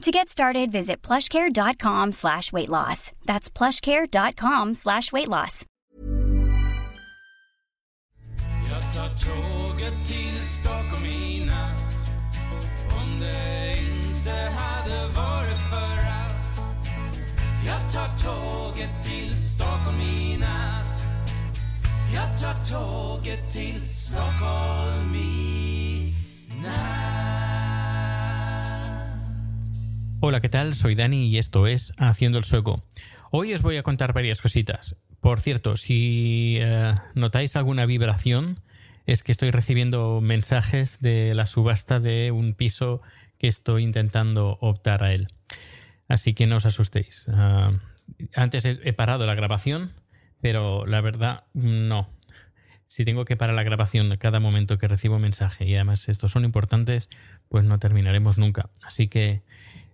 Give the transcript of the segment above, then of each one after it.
To get started, visit plushcare.com slash weight loss. That's plushcare.com slash weight loss. Jag tar tåget till Stockholm i natt Hola, ¿qué tal? Soy Dani y esto es Haciendo el Sueco. Hoy os voy a contar varias cositas. Por cierto, si eh, notáis alguna vibración, es que estoy recibiendo mensajes de la subasta de un piso que estoy intentando optar a él. Así que no os asustéis. Ah, antes he, he parado la grabación, pero la verdad, no. Si tengo que parar la grabación cada momento que recibo mensaje y además estos son importantes, pues no terminaremos nunca. Así que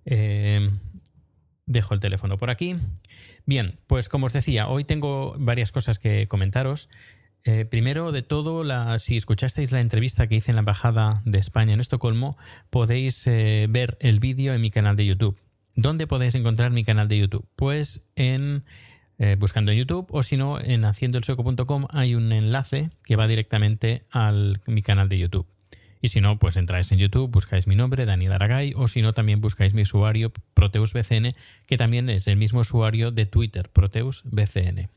eh, dejo el teléfono por aquí. Bien, pues como os decía, hoy tengo varias cosas que comentaros. Eh, primero de todo, la, si escuchasteis la entrevista que hice en la Embajada de España en Estocolmo, podéis eh, ver el vídeo en mi canal de YouTube. ¿Dónde podéis encontrar mi canal de YouTube? Pues en eh, buscando en YouTube o si no en haciendoelsueco.com hay un enlace que va directamente a mi canal de YouTube. Y si no, pues entráis en YouTube, buscáis mi nombre, Daniel Aragay, o si no, también buscáis mi usuario ProteusBCN, que también es el mismo usuario de Twitter, ProteusBCN.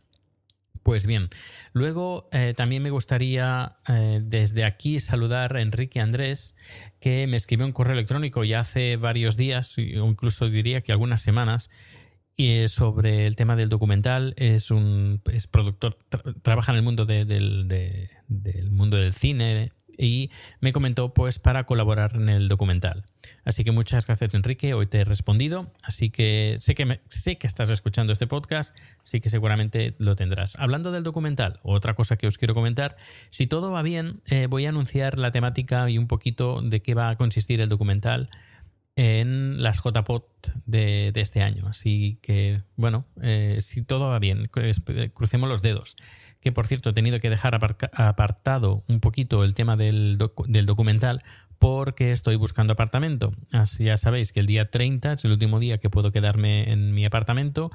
Pues bien, luego eh, también me gustaría eh, desde aquí saludar a Enrique Andrés, que me escribió un correo electrónico ya hace varios días, o incluso diría que algunas semanas, y es sobre el tema del documental. Es un es productor, tra- trabaja en el mundo de- del, de- del mundo del cine y me comentó pues para colaborar en el documental. Así que muchas gracias Enrique, hoy te he respondido, así que sé que me- sé que estás escuchando este podcast, sí que seguramente lo tendrás. Hablando del documental, otra cosa que os quiero comentar, si todo va bien, eh, voy a anunciar la temática y un poquito de qué va a consistir el documental en las JPOT de, de este año. Así que, bueno, eh, si todo va bien, cru- crucemos los dedos. Que por cierto, he tenido que dejar apartado un poquito el tema del, docu- del documental porque estoy buscando apartamento. Así ya sabéis que el día 30 es el último día que puedo quedarme en mi apartamento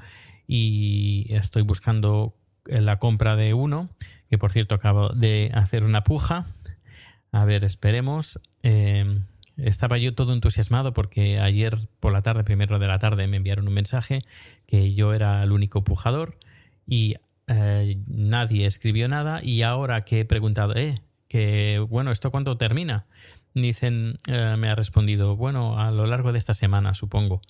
y estoy buscando la compra de uno, que por cierto acabo de hacer una puja. A ver, esperemos. Eh, estaba yo todo entusiasmado porque ayer por la tarde, primero de la tarde, me enviaron un mensaje que yo era el único pujador y eh, nadie escribió nada. Y ahora que he preguntado, eh, que bueno, ¿esto cuándo termina? Dicen, eh, me ha respondido, bueno, a lo largo de esta semana, supongo.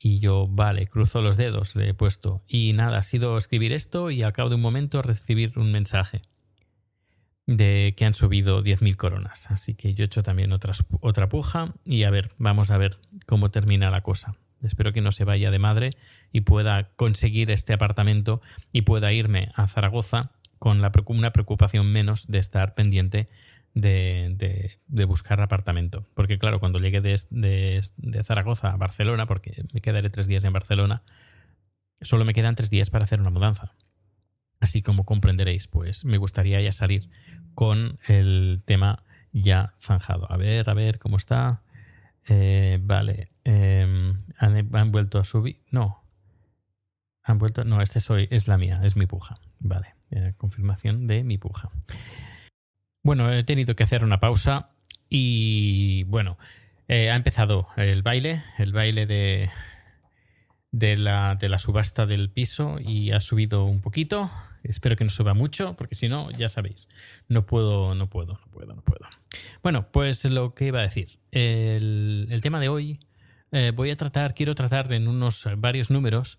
Y yo, vale, cruzo los dedos, le he puesto. Y nada, ha sido escribir esto y al cabo de un momento recibir un mensaje de que han subido 10.000 coronas. Así que yo he hecho también otras, otra puja y a ver, vamos a ver cómo termina la cosa. Espero que no se vaya de madre y pueda conseguir este apartamento y pueda irme a Zaragoza con la, una preocupación menos de estar pendiente de, de- de buscar apartamento. Porque claro, cuando llegue de- de Zaragoza a Barcelona, porque me quedaré tres días en Barcelona, solo me quedan tres días para hacer una mudanza. Así como comprenderéis, pues me gustaría ya salir con el tema ya zanjado. A ver, a ver cómo está. Eh, vale. han, han vuelto a subir. No. Han vuelto. No, este soy, es la mía, es mi puja. Vale. eh, confirmación de mi puja. Bueno, he tenido que hacer una pausa y bueno, eh, ha empezado el baile, el baile de, de, la, de la subasta del piso y ha subido un poquito espero que no suba mucho, porque si no, ya sabéis, no puedo, no puedo, no puedo, no puedo. Bueno, pues lo que iba a decir. El, el tema de hoy eh, voy a tratar, quiero tratar en unos varios números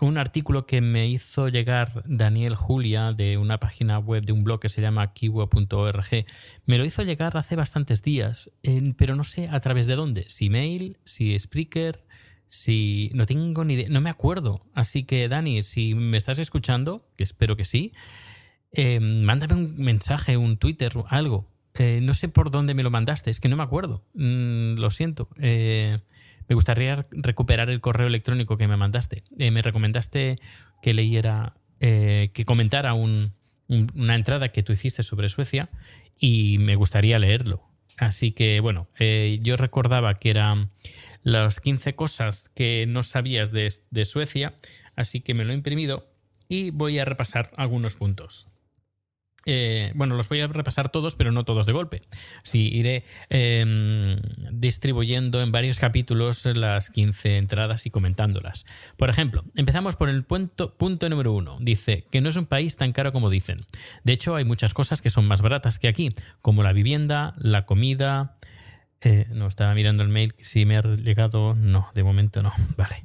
un artículo que me hizo llegar Daniel Julia de una página web de un blog que se llama kiwa.org. Me lo hizo llegar hace bastantes días, pero no sé a través de dónde. Si mail, si Spreaker, si... No tengo ni idea, no me acuerdo. Así que Dani, si me estás escuchando, que espero que sí, eh, mándame un mensaje, un Twitter, algo. Eh, no sé por dónde me lo mandaste, es que no me acuerdo. Mm, lo siento. Eh, me gustaría recuperar el correo electrónico que me mandaste. Me recomendaste que leyera, que comentara una entrada que tú hiciste sobre Suecia y me gustaría leerlo. Así que bueno, yo recordaba que eran las 15 cosas que no sabías de, de Suecia, así que me lo he imprimido y voy a repasar algunos puntos. Eh, bueno, los voy a repasar todos, pero no todos de golpe. Sí, iré em, distribuyendo en varios capítulos las 15 entradas y comentándolas. Por ejemplo, empezamos por el punto, punto número uno. Dice que no es un país tan caro como dicen. De hecho, hay muchas cosas que son más baratas que aquí, como la vivienda, la comida. Eh, no, estaba mirando el mail, si me ha llegado. No, de momento no. Vale.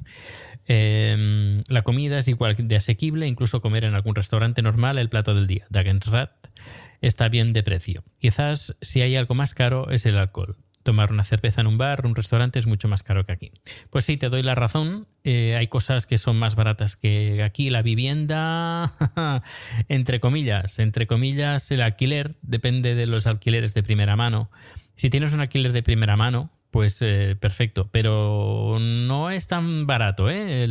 Em, la comida es igual de asequible, incluso comer en algún restaurante normal el plato del día. Dagensrat está bien de precio. Quizás si hay algo más caro es el alcohol. Tomar una cerveza en un bar, un restaurante es mucho más caro que aquí. Pues sí, te doy la razón. Eh, hay cosas que son más baratas que aquí. La vivienda, entre comillas, entre comillas, el alquiler depende de los alquileres de primera mano. Si tienes un alquiler de primera mano, pues eh, perfecto, pero no es tan barato, ¿eh?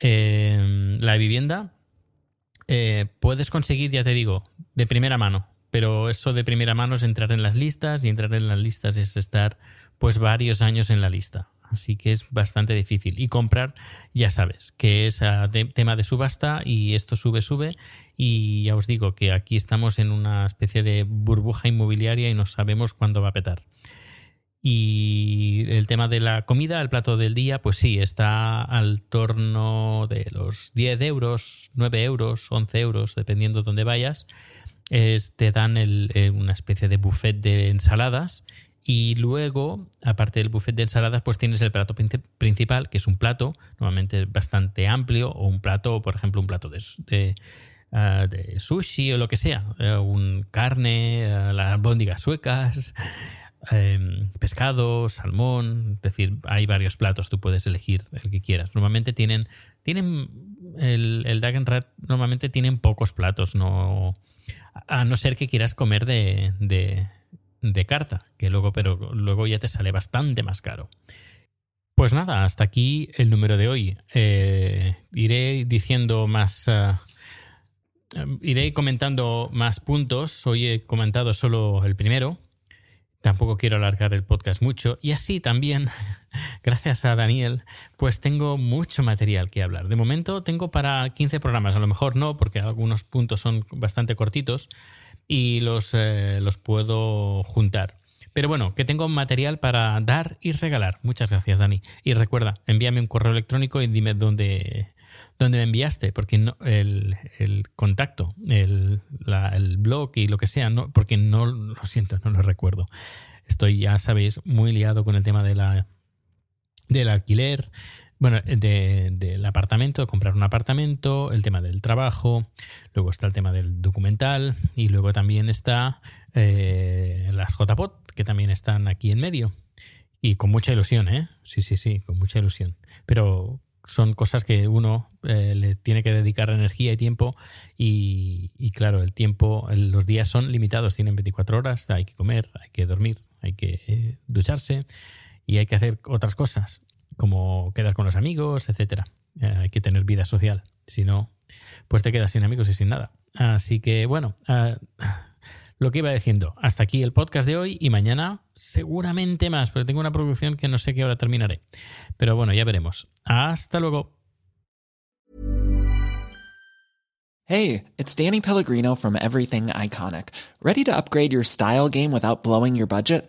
em, la vivienda eh, puedes conseguir, ya te digo, de primera mano, pero eso de primera mano es entrar en las listas y entrar en las listas es estar pues varios años en la lista. Así que es bastante difícil. Y comprar, ya sabes, que es tema de subasta y esto sube, sube. Y ya os digo que aquí estamos en una especie de burbuja inmobiliaria y no sabemos cuándo va a petar. Y el tema de la comida, el plato del día, pues sí, está al torno de los 10 euros, 9 euros, 11 euros, dependiendo de dónde vayas. te dan eh, una especie de buffet de ensaladas y luego, aparte del buffet de ensaladas, pues tienes el plato principal, que es un plato normalmente bastante amplio, o un plato, por ejemplo, un plato de, ah, sushi o lo que sea, eh, un carne, uh, las albóndigas suecas, Em, pescado, salmón, es decir, hay varios platos, tú puedes elegir el que quieras. Normalmente tienen, tienen el, el Rat normalmente tienen pocos platos, no, a no ser que quieras comer de, de, carta, que luego, pero luego ya te sale bastante más caro. Pues nada, hasta aquí el número de hoy. Eh, iré diciendo más. Eh, iré comentando más puntos. Hoy he comentado solo el primero, Tampoco quiero alargar el podcast mucho y así también, gracias a Daniel, pues tengo mucho material que hablar. De momento tengo para 15 programas, a lo mejor no, porque algunos puntos son bastante cortitos y los, eh, los puedo juntar. Pero bueno, que tengo material para dar y regalar. Muchas gracias, Dani. Y recuerda, envíame un correo electrónico y dime dónde, dónde me enviaste, porque no, el, contacto, el, blog y lo que sea, no, porque no lo siento, no lo recuerdo. Estoy, ya sabéis, muy liado con el tema de la, del alquiler, bueno, del apartamento, de comprar un apartamento, el tema del trabajo, luego está el tema del documental y luego también está eh, las JPOT, que también están aquí en medio. Y con mucha ilusión, ¿eh? Sí, sí, sí, con mucha ilusión. Pero son cosas que uno eh, le tiene que dedicar energía y tiempo y, claro, el tiempo, los días son limitados, tienen 24 horas, hay que comer, hay que dormir, hay que eh, ducharse y hay que hacer otras cosas como quedar con los amigos, etcétera. Eh, hay que tener vida social, si no, pues te quedas sin amigos y sin nada. Así que bueno, lo que iba diciendo, hasta aquí el podcast de hoy y mañana seguramente más, pero tengo una producción que no sé qué hora terminaré. Pero bueno, ya veremos. Hasta luego. Hey, it's Danny Pellegrino from Everything Iconic. ¿Ready to upgrade your style game without blowing your budget?